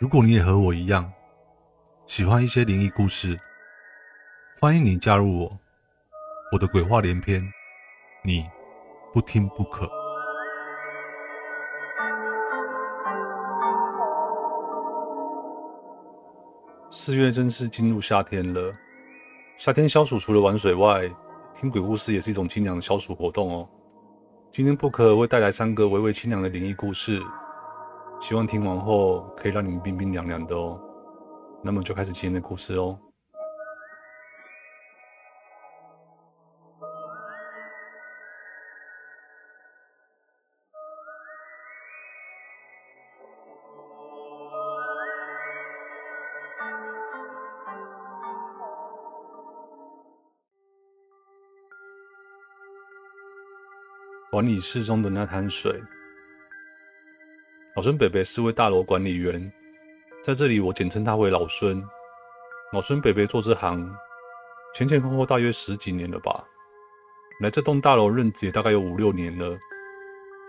如果你也和我一样喜欢一些灵异故事，欢迎你加入我，我的鬼话连篇，你不听不可。四月真是进入夏天了，夏天消暑除了玩水外，听鬼故事也是一种清凉的消暑活动哦。今天 Book 会带来三个微微清凉的灵异故事。希望听完后可以让你们冰冰凉凉的哦。那么就开始今天的故事哦。管理室中的那滩水。老孙伯伯是位大楼管理员，在这里我简称他为老孙。老孙伯伯做这行前前后后大约十几年了吧，来这栋大楼任职也大概有五六年了。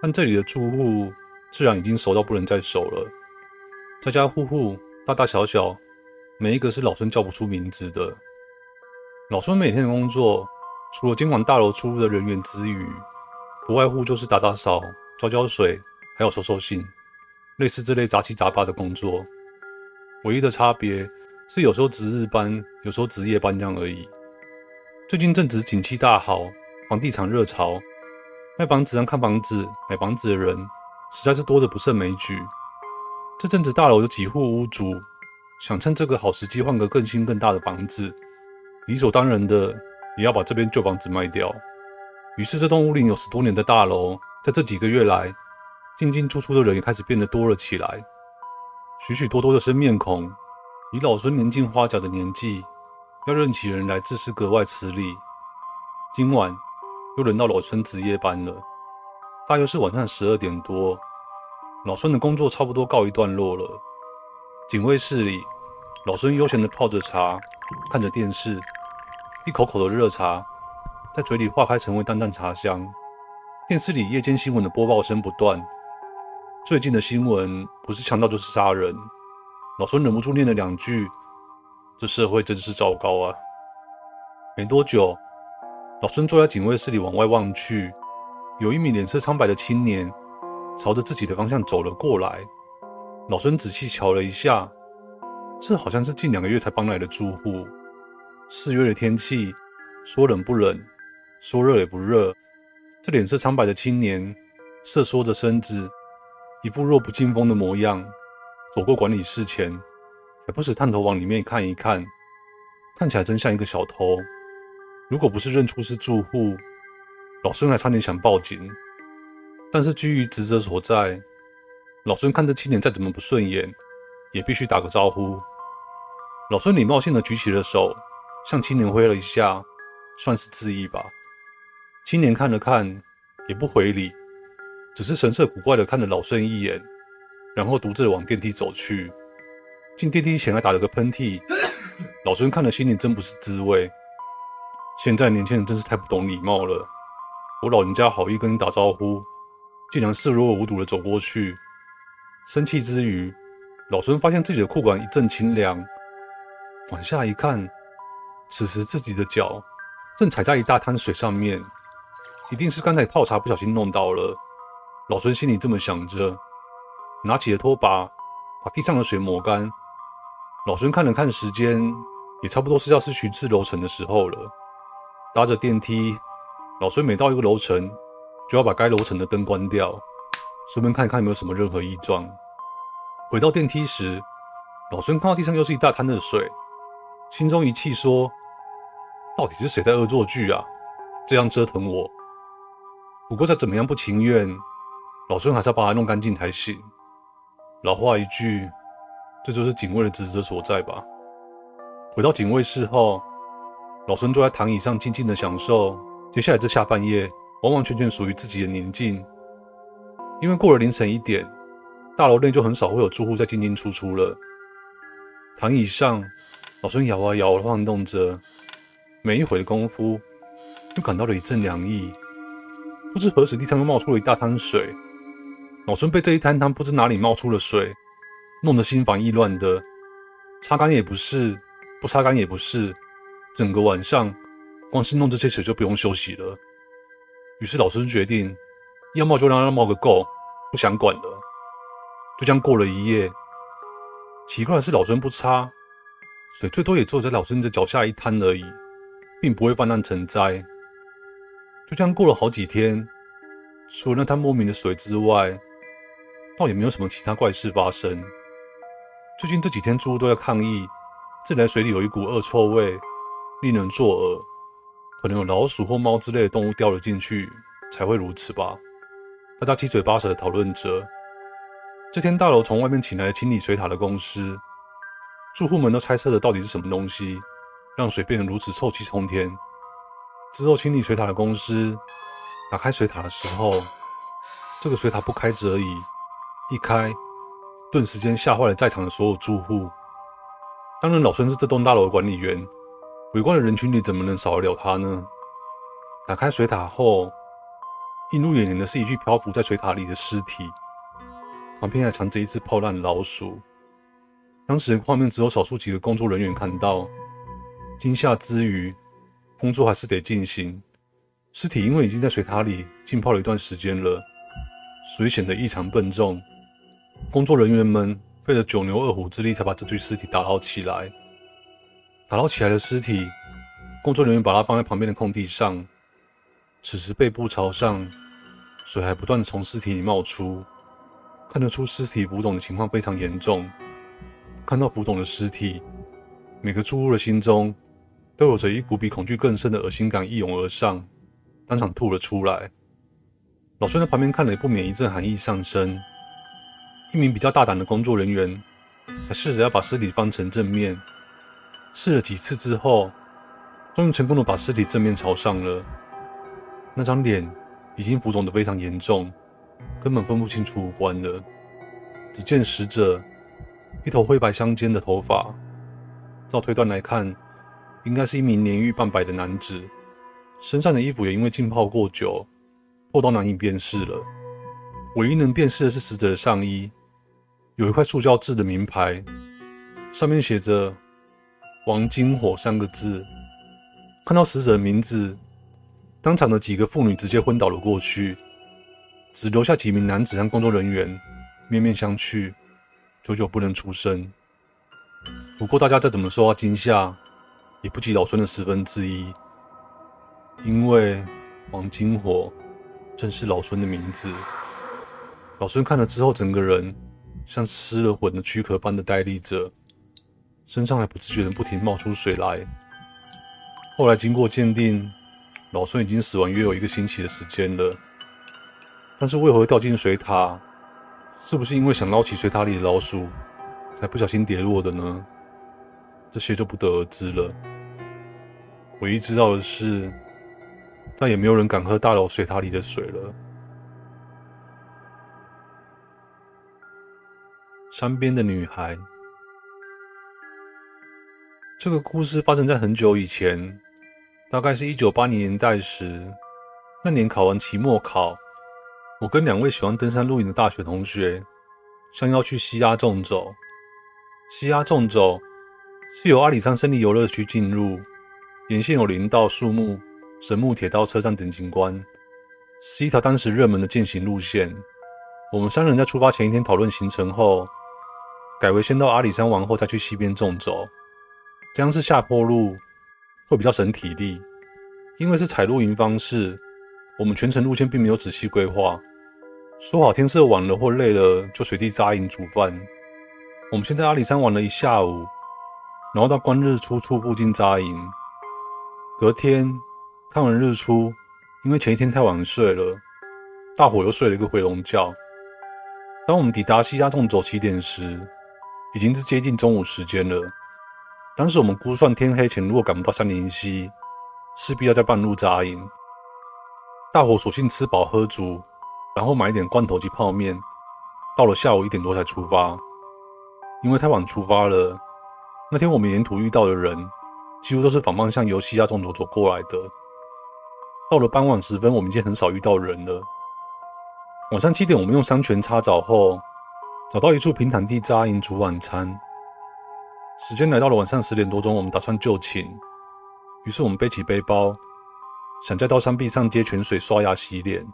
但这里的住户自然已经熟到不能再熟了，家家户户大大小小，每一个是老孙叫不出名字的。老孙每天的工作，除了监管大楼出入的人员之余，不外乎就是打打扫、浇浇水，还有收收信。类似这类杂七杂八的工作，唯一的差别是有时候值日班，有时候值夜班这样而已。最近正值景气大好，房地产热潮，卖房子、看房子、买房子的人实在是多得不胜枚举。这阵子大楼有几户屋主想趁这个好时机换个更新更大的房子，理所当然的也要把这边旧房子卖掉。于是这栋屋龄有十多年的大楼，在这几个月来，进进出出的人也开始变得多了起来，许许多多的生面孔。以老孙年近花甲的年纪，要认起人来自是格外吃力。今晚又轮到老孙值夜班了，大约是晚上十二点多，老孙的工作差不多告一段落了。警卫室里，老孙悠闲地泡着茶，看着电视，一口口的热茶在嘴里化开成为淡淡茶香。电视里夜间新闻的播报声不断。最近的新闻不是强盗就是杀人，老孙忍不住念了两句：“这社会真是糟糕啊！”没多久，老孙坐在警卫室里往外望去，有一名脸色苍白的青年朝着自己的方向走了过来。老孙仔细瞧了一下，这好像是近两个月才搬来的住户。四月的天气，说冷不冷，说热也不热。这脸色苍白的青年瑟缩着身子。一副弱不禁风的模样，走过管理室前，还不时探头往里面看一看，看起来真像一个小偷。如果不是认出是住户，老孙还差点想报警。但是基于职责所在，老孙看这青年再怎么不顺眼，也必须打个招呼。老孙礼貌性的举起了手，向青年挥了一下，算是致意吧。青年看了看，也不回礼。只是神色古怪的看了老孙一眼，然后独自往电梯走去。进电梯前还打了个喷嚏，老孙看了心里真不是滋味。现在年轻人真是太不懂礼貌了。我老人家好意跟你打招呼，竟然视若无睹的走过去。生气之余，老孙发现自己的裤管一阵清凉，往下一看，此时自己的脚正踩在一大滩水上面，一定是刚才泡茶不小心弄到了。老孙心里这么想着，拿起了拖把，把地上的水抹干。老孙看了看时间，也差不多是要是巡视楼层的时候了。搭着电梯，老孙每到一个楼层，就要把该楼层的灯关掉，顺便看看有没有什么任何异状。回到电梯时，老孙看到地上又是一大滩的水，心中一气说：“到底是谁在恶作剧啊？这样折腾我。”不过再怎么样不情愿。老孙还是要把它弄干净才行。老话一句，这就是警卫的职责所在吧。回到警卫室后，老孙坐在躺椅上静静的享受接下来这下半夜完完全全属于自己的宁静。因为过了凌晨一点，大楼内就很少会有住户在进进出出了。躺椅上，老孙摇啊摇，晃动着，没一会的功夫，就感到了一阵凉意。不知何时，地上又冒出了一大滩水。老孙被这一滩滩不知哪里冒出了水，弄得心烦意乱的，擦干也不是，不擦干也不是。整个晚上，光是弄这些水就不用休息了。于是老孙决定，要冒就让它冒个够，不想管了。就这样过了一夜。奇怪的是，老孙不擦水，最多也只有在老孙的脚下一滩而已，并不会泛滥成灾。就这样过了好几天，除了那滩莫名的水之外，倒也没有什么其他怪事发生。最近这几天，住户都在抗议，自来水里有一股恶臭味，令人作呕，可能有老鼠或猫之类的动物掉了进去，才会如此吧。大家七嘴八舌的讨论着。这天，大楼从外面请来清理水塔的公司，住户们都猜测着到底是什么东西，让水变得如此臭气冲天。之后，清理水塔的公司打开水塔的时候，这个水塔不开则已，一开，顿时间吓坏了在场的所有住户。当然，老孙是这栋大楼的管理员，围观的人群里怎么能少得了他呢？打开水塔后，映入眼帘的是一具漂浮在水塔里的尸体。旁边还藏着一只泡烂的老鼠。当时的画面只有少数几个工作人员看到，惊吓之余，工作还是得进行。尸体因为已经在水塔里浸泡了一段时间了，所以显得异常笨重。工作人员们费了九牛二虎之力才把这具尸体打捞起来。打捞起来的尸体，工作人员把它放在旁边的空地上。此时背部朝上，水还不断的从尸体里冒出。看得出尸体浮肿的情况非常严重。看到浮肿的尸体，每个住户的心中都有着一股比恐惧更深的恶心感一涌而上，当场吐了出来。老孙在旁边看了，也不免一阵寒意上升。一名比较大胆的工作人员还试着要把尸体翻成正面，试了几次之后，终于成功的把尸体正面朝上了。那张脸已经浮肿得非常严重。根本分不清楚五官了。只见死者一头灰白相间的头发，照推断来看，应该是一名年逾半百的男子。身上的衣服也因为浸泡过久，破到难以辨识了。唯一能辨识的是死者的上衣，有一块塑胶制的名牌，上面写着“王金火”三个字。看到死者的名字，当场的几个妇女直接昏倒了过去。只留下几名男子和工作人员面面相觑，久久不能出声。不过大家再怎么受到惊吓，也不及老孙的十分之一，因为王金火正是老孙的名字。老孙看了之后，整个人像失了魂的躯壳般的呆立着，身上还不自觉的不停冒出水来。后来经过鉴定，老孙已经死亡约有一个星期的时间了。但是为何掉进水塔？是不是因为想捞起水塔里的老鼠，才不小心跌落的呢？这些就不得而知了。唯一知道的是，再也没有人敢喝大楼水塔里的水了。山边的女孩，这个故事发生在很久以前，大概是一九八零年代时。那年考完期末考。我跟两位喜欢登山露营的大学同学，相邀去西鸭纵走。西鸭纵走是由阿里山森林游乐区进入，沿线有林道、树木、神木、铁道、车站等景观，是一条当时热门的健行路线。我们三人在出发前一天讨论行程后，改为先到阿里山玩后再去西边纵走，这样是下坡路，会比较省体力。因为是采露营方式，我们全程路线并没有仔细规划。说好天色晚了或累了就随地扎营煮饭。我们先在阿里山玩了一下午，然后到观日出处附近扎营。隔天看完日出，因为前一天太晚睡了，大伙又睡了一个回笼觉。当我们抵达西鸭纵走起点时，已经是接近中午时间了。当时我们估算天黑前如果赶不到三林溪，势必要在半路扎营。大伙索性吃饱喝足，然后买一点罐头及泡面，到了下午一点多才出发。因为太晚出发了，那天我们沿途遇到的人，几乎都是仿方向由西亚中走走过来的。到了傍晚时分，我们已经很少遇到人了。晚上七点，我们用山泉擦澡后，找到一处平坦地扎营煮晚餐。时间来到了晚上十点多钟，我们打算就寝，于是我们背起背包。想再到山壁上接泉水刷牙洗脸，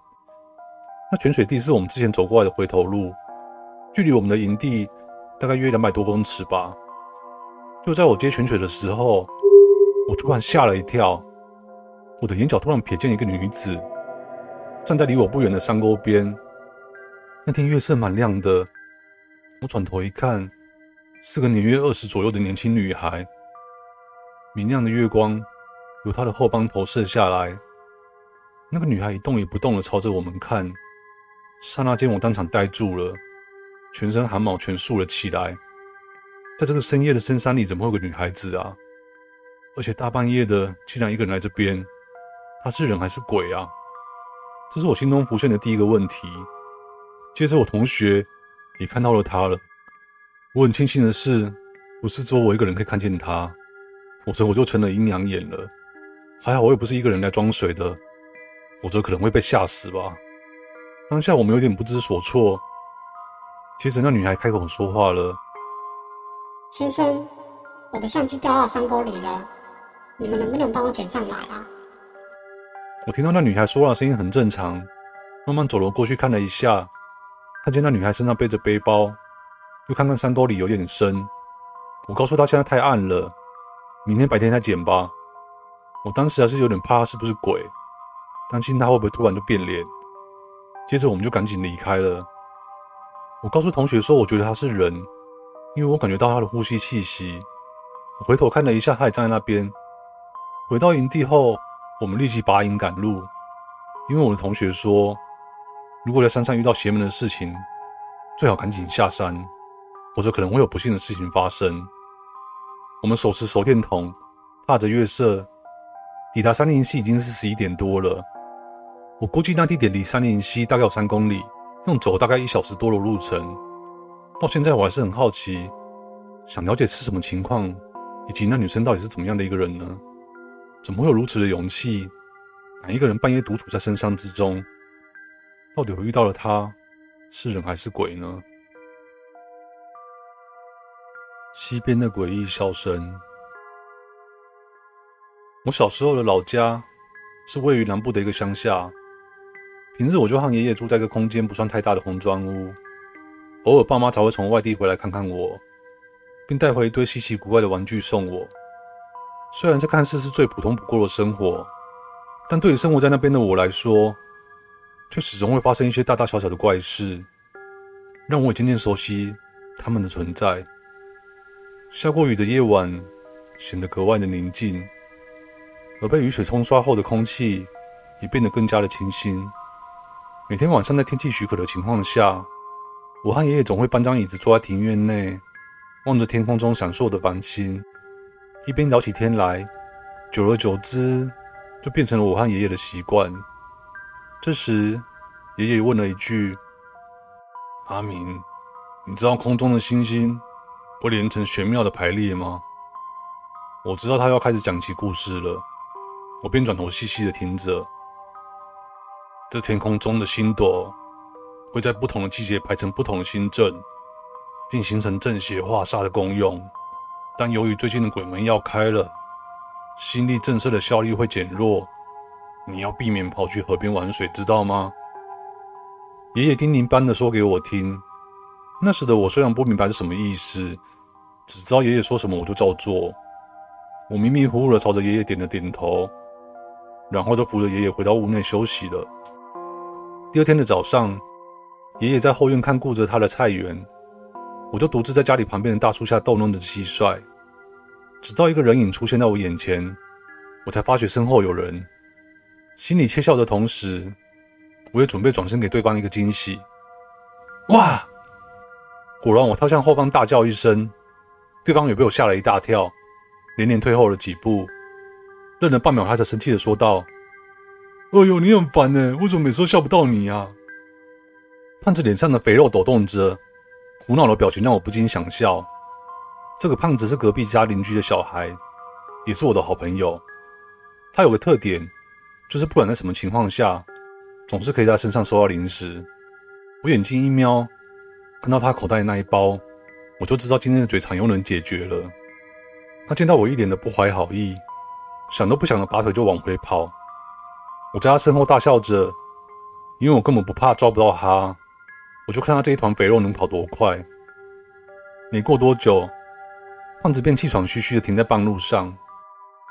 那泉水地是我们之前走过来的回头路，距离我们的营地大概约两百多公尺吧。就在我接泉水的时候，我突然吓了一跳，我的眼角突然瞥见一个女子站在离我不远的山沟边。那天月色蛮亮的，我转头一看，是个年约二十左右的年轻女孩，明亮的月光。由她的后方投射下来，那个女孩一动也不动的朝着我们看，刹那间我当场呆住了，全身汗毛全竖了起来。在这个深夜的深山里，怎么会有个女孩子啊？而且大半夜的，竟然一个人来这边，她是人还是鬼啊？这是我心中浮现的第一个问题。接着我同学也看到了他了。我很庆幸的是，不是只有我一个人可以看见他，否则我就成了阴阳眼了。还好我也不是一个人来装水的，否则可能会被吓死吧。当下我们有点不知所措。接着那女孩开口说话了：“先生，我的相机掉到山沟里了，你们能不能帮我捡上来啊？”我听到那女孩说话的声音很正常，慢慢走了过去看了一下，看见那女孩身上背着背包，又看看山沟里有点深。我告诉她现在太暗了，明天白天再捡吧。我当时还是有点怕，是不是鬼？担心他会不会突然就变脸。接着我们就赶紧离开了。我告诉同学说，我觉得他是人，因为我感觉到他的呼吸气息。我回头看了一下，他也站在那边。回到营地后，我们立即拔营赶路，因为我的同学说，如果在山上遇到邪门的事情，最好赶紧下山，否则可能会有不幸的事情发生。我们手持手电筒，踏着月色。抵达三林溪已经是十一点多了，我估计那地点离三林溪大概有三公里，用走大概一小时多的路程。到现在我还是很好奇，想了解是什么情况，以及那女生到底是怎么样的一个人呢？怎么会有如此的勇气，敢一个人半夜独处在深山之中？到底我遇到了他，是人还是鬼呢？西边的诡异笑声。我小时候的老家是位于南部的一个乡下，平日我就和爷爷住在一个空间不算太大的红砖屋，偶尔爸妈才会从外地回来看看我，并带回一堆稀奇古怪的玩具送我。虽然这看似是最普通不过的生活，但对于生活在那边的我来说，却始终会发生一些大大小小的怪事，让我也渐渐熟悉他们的存在。下过雨的夜晚显得格外的宁静。而被雨水冲刷后的空气也变得更加的清新。每天晚上在天气许可的情况下，我和爷爷总会搬张椅子坐在庭院内，望着天空中闪烁的繁星，一边聊起天来。久而久之，就变成了我和爷爷的习惯。这时，爷爷问了一句：“阿明，你知道空中的星星会连成玄妙的排列吗？”我知道他要开始讲起故事了。我便转头细细的听着，这天空中的星朵会在不同的季节排成不同的星阵，并形成正邪化煞的功用。但由于最近的鬼门要开了，星力震慑的效力会减弱，你要避免跑去河边玩水，知道吗？爷爷叮咛般的说给我听。那时的我虽然不明白是什么意思，只知道爷爷说什么我就照做。我迷迷糊糊的朝着爷爷点了点头。然后就扶着爷爷回到屋内休息了。第二天的早上，爷爷在后院看顾着他的菜园，我就独自在家里旁边的大树下逗弄着蟋蟀。直到一个人影出现在我眼前，我才发觉身后有人。心里窃笑的同时，我也准备转身给对方一个惊喜。哇！果然，我跳向后方大叫一声，对方也被我吓了一大跳，连连退后了几步。愣了半秒，他才生气的说道：“哎呦，你很烦呢，为什么每次都笑不到你啊？”胖子脸上的肥肉抖动着，苦恼的表情让我不禁想笑。这个胖子是隔壁家邻居的小孩，也是我的好朋友。他有个特点，就是不管在什么情况下，总是可以在身上收到零食。我眼睛一瞄，看到他口袋的那一包，我就知道今天的嘴馋又能解决了。他见到我一脸的不怀好意。想都不想的拔腿就往回跑，我在他身后大笑着，因为我根本不怕抓不到他，我就看他这一团肥肉能跑多快。没过多久，胖子便气喘吁吁的停在半路上。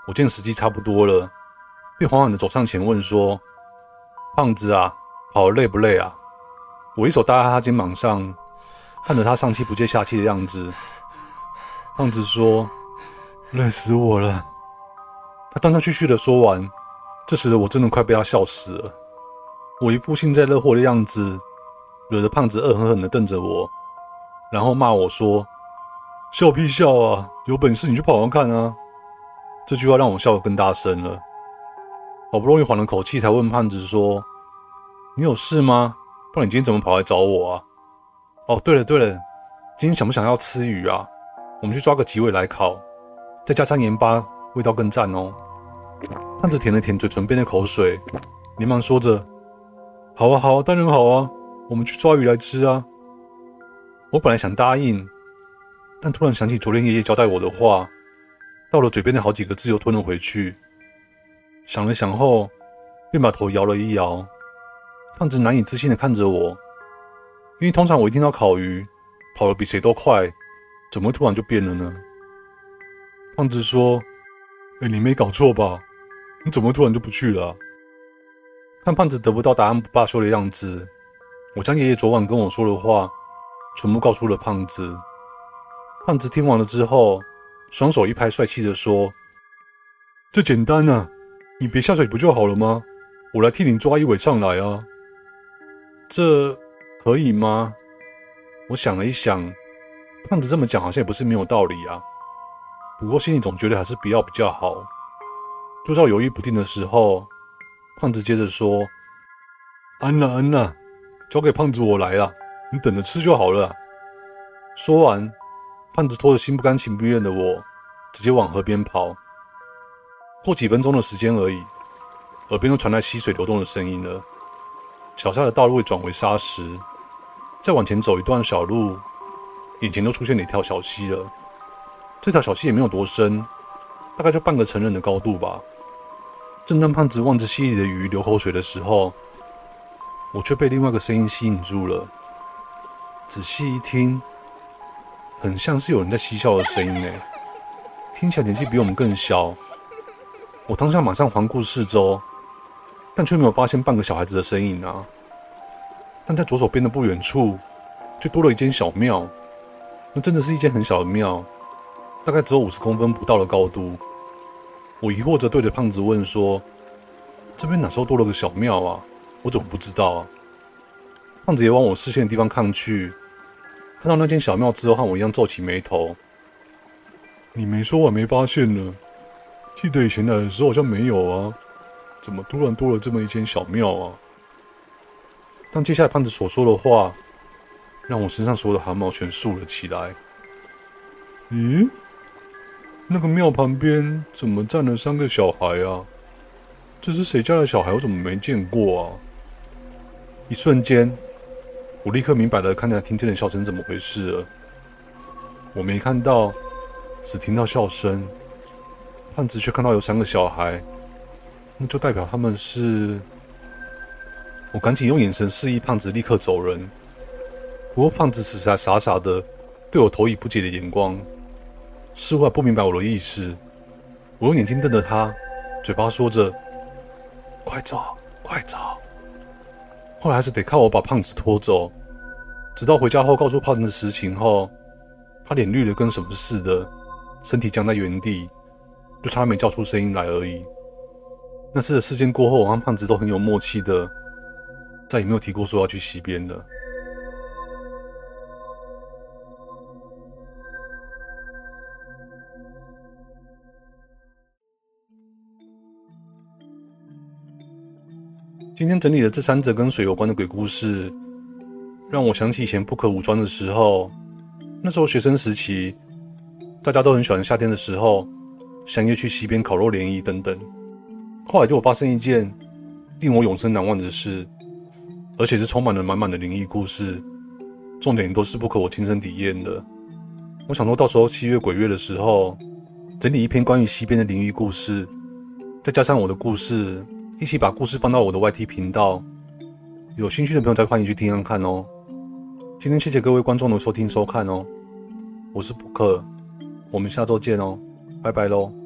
我见时机差不多了，便缓缓的走上前问说：“胖子啊，跑得累不累啊？”我一手搭在他肩膀上，看着他上气不接下气的样子。胖子说：“累死我了。”他断断续续的说完，这时的我真的快被他笑死了。我一副幸灾乐祸的样子，惹得胖子恶狠狠的瞪着我，然后骂我说：“笑屁笑啊！有本事你去跑完看啊！”这句话让我笑得更大声了。好不容易缓了口气，才问胖子说：“你有事吗？不然你今天怎么跑来找我啊？”哦，对了对了，今天想不想要吃鱼啊？我们去抓个几尾来烤，再加上盐巴，味道更赞哦。胖子舔了舔嘴唇边的口水，连忙说着：“好啊，好啊，当然好啊，我们去抓鱼来吃啊！”我本来想答应，但突然想起昨天爷爷交代我的话，到了嘴边的好几个字又吞了回去。想了想后，便把头摇了一摇。胖子难以置信地看着我，因为通常我一听到烤鱼，跑得比谁都快，怎么突然就变了呢？胖子说：“哎，你没搞错吧？”你怎么突然就不去了？看胖子得不到答案不罢休的样子，我将爷爷昨晚跟我说的话全部告诉了胖子。胖子听完了之后，双手一拍，帅气地说：“这简单啊，你别下水不就好了吗？我来替你抓一尾上来啊。”这可以吗？我想了一想，胖子这么讲好像也不是没有道理啊。不过心里总觉得还是不要比较好。就在我犹豫不定的时候，胖子接着说：“安娜，安娜，交给胖子我来了，你等着吃就好了。”说完，胖子拖着心不甘情不愿的我，直接往河边跑。过几分钟的时间而已，耳边都传来溪水流动的声音了。小下的道路会转为沙石，再往前走一段小路，眼前都出现了一条小溪了。这条小溪也没有多深，大概就半个成人的高度吧。正当胖子望着溪里的鱼流口水的时候，我却被另外一个声音吸引住了。仔细一听，很像是有人在嬉笑的声音呢，听起来年纪比我们更小。我当下马上环顾四周，但却没有发现半个小孩子的身影啊。但在左手边的不远处，却多了一间小庙。那真的是一间很小的庙，大概只有五十公分不到的高度。我疑惑着对着胖子问说：“这边哪时候多了个小庙啊？我怎么不知道啊？”胖子也往我视线的地方看去，看到那间小庙之后，和我一样皱起眉头。你没说，我还没发现呢。记得以前来的时候好像没有啊，怎么突然多了这么一间小庙啊？但接下来胖子所说的话，让我身上所有的汗毛全竖了起来。咦？那个庙旁边怎么站了三个小孩啊？这是谁家的小孩？我怎么没见过啊？一瞬间，我立刻明白了，刚才听见的笑声怎么回事了。我没看到，只听到笑声。胖子却看到有三个小孩，那就代表他们是……我赶紧用眼神示意胖子立刻走人。不过胖子此时还傻傻的对我投以不解的眼光。似乎还不明白我的意思，我用眼睛瞪着他，嘴巴说着：“快走，快走。”后来还是得靠我把胖子拖走。直到回家后告诉胖子实情后，他脸绿的跟什么似的，身体僵在原地，就差没叫出声音来而已。那次的事件过后我和胖子都很有默契的再也没有提过说要去溪边了。今天整理的这三则跟水有关的鬼故事让我想起以前不可武装的时候。那时候学生时期大家都很喜欢夏天的时候相约去溪边烤肉联谊等等。后来就发生一件令我永生难忘的事，而且是充满了满满的灵异故事，重点都是不可我亲身体验的。我想说到时候七月鬼月的时候，整理一篇关于溪边的灵异故事，再加上我的故事，一起把故事放到我的 YT 频道，有兴趣的朋友再欢迎去听看看哦。今天谢谢各位观众的收听收看哦。我是卜克，我们下周见哦，拜拜喽